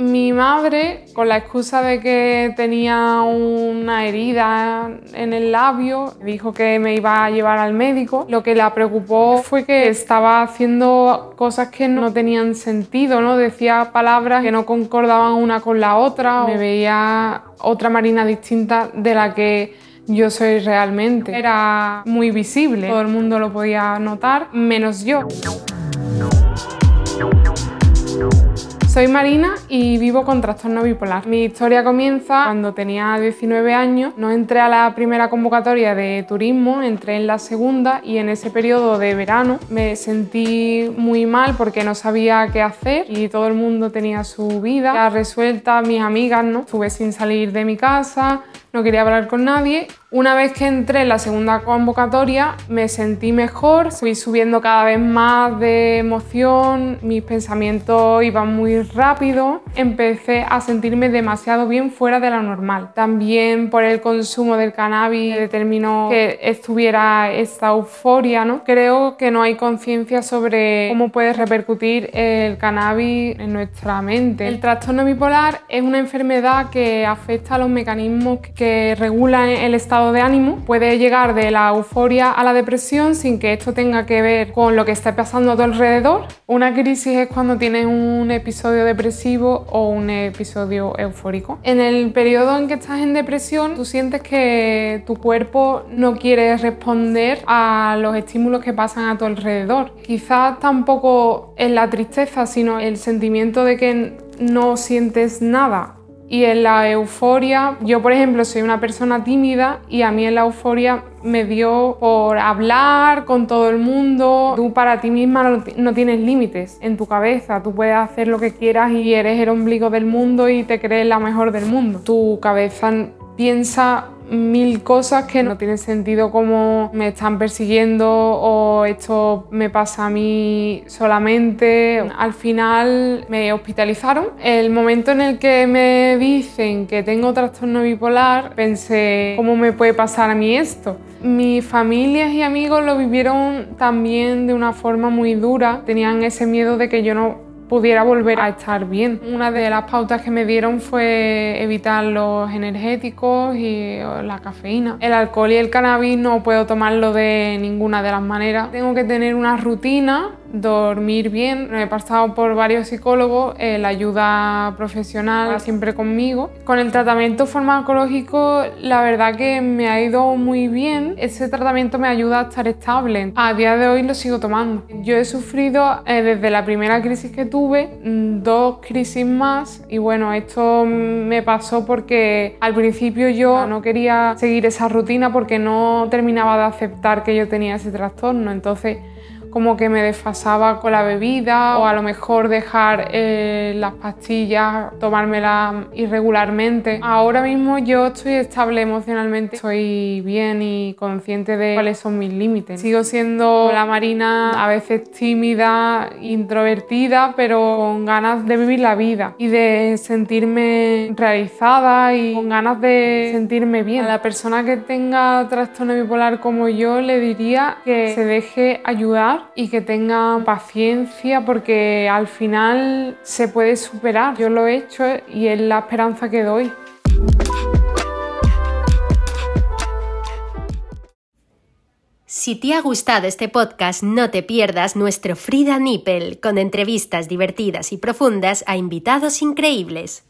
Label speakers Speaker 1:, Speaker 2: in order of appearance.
Speaker 1: Mi madre, con la excusa de que tenía una herida en el labio, dijo que me iba a llevar al médico. Lo que la preocupó fue que estaba haciendo cosas que no tenían sentido, ¿no? Decía palabras que no concordaban una con la otra. Me veía otra Marina distinta de la que yo soy realmente. Era muy visible, todo el mundo lo podía notar, menos yo. Soy Marina y vivo con trastorno bipolar. Mi historia comienza cuando tenía 19 años. No entré a la primera convocatoria de turismo, entré en la segunda y en ese periodo de verano me sentí muy mal porque no sabía qué hacer y todo el mundo tenía su vida resuelta, mis amigas, ¿no? Estuve sin salir de mi casa, no quería hablar con nadie. Una vez que entré en la segunda convocatoria me sentí mejor, fui subiendo cada vez más de emoción, mis pensamientos iban muy rápido, empecé a sentirme demasiado bien fuera de lo normal. También por el consumo del cannabis determinó que estuviera esta euforia, ¿no? Creo que no hay conciencia sobre cómo puede repercutir el cannabis en nuestra mente. El trastorno bipolar es una enfermedad que afecta a los mecanismos que regulan el estado de ánimo. Puede llegar de la euforia a la depresión sin que esto tenga que ver con lo que está pasando a tu alrededor. Una crisis es cuando tienes un episodio depresivo o un episodio eufórico. En el periodo en que estás en depresión, tú sientes que tu cuerpo no quiere responder a los estímulos que pasan a tu alrededor. Quizás tampoco es la tristeza, sino el sentimiento de que no sientes nada y en la euforia, yo por ejemplo soy una persona tímida y a mí en la euforia me dio por hablar con todo el mundo. Tú para ti misma no, tienes límites en tu cabeza, tú puedes hacer lo que quieras y eres el ombligo del mundo y te crees la mejor del mundo. Tu cabeza piensa mil cosas que no tienen sentido como me están persiguiendo o esto me pasa a mí solamente. Al final me hospitalizaron. El momento en el que me dicen que tengo trastorno bipolar, pensé, ¿cómo me puede pasar a mí esto? Mis familias y amigos lo vivieron también de una forma muy dura. Tenían ese miedo de que yo no pudiera volver a estar bien. Una de las pautas que me dieron fue evitar los energéticos y la cafeína. El alcohol y el cannabis no puedo tomarlo de ninguna de las maneras. Tengo que tener una rutina dormir bien. He pasado por varios psicólogos, eh, la ayuda profesional siempre conmigo. Con el tratamiento farmacológico, la verdad que me ha ido muy bien. Ese tratamiento me ayuda a estar estable. A día de hoy lo sigo tomando. Yo he sufrido eh, desde la primera crisis que tuve mm, dos crisis más y bueno, esto me pasó porque al principio yo no quería seguir esa rutina porque no terminaba de aceptar que yo tenía ese trastorno. Entonces como que me desfasaba con la bebida o a lo mejor dejar eh, las pastillas, tomármelas irregularmente. Ahora mismo yo estoy estable emocionalmente, estoy bien y consciente de cuáles son mis límites. Sigo siendo la Marina a veces tímida, introvertida, pero con ganas de vivir la vida y de sentirme realizada y con ganas de sentirme bien. A la persona que tenga trastorno bipolar como yo le diría que se deje ayudar y que tenga paciencia porque al final se puede superar. Yo lo he hecho y es la esperanza que doy.
Speaker 2: Si te ha gustado este podcast, no te pierdas nuestro Frida Nippel con entrevistas divertidas y profundas a invitados increíbles.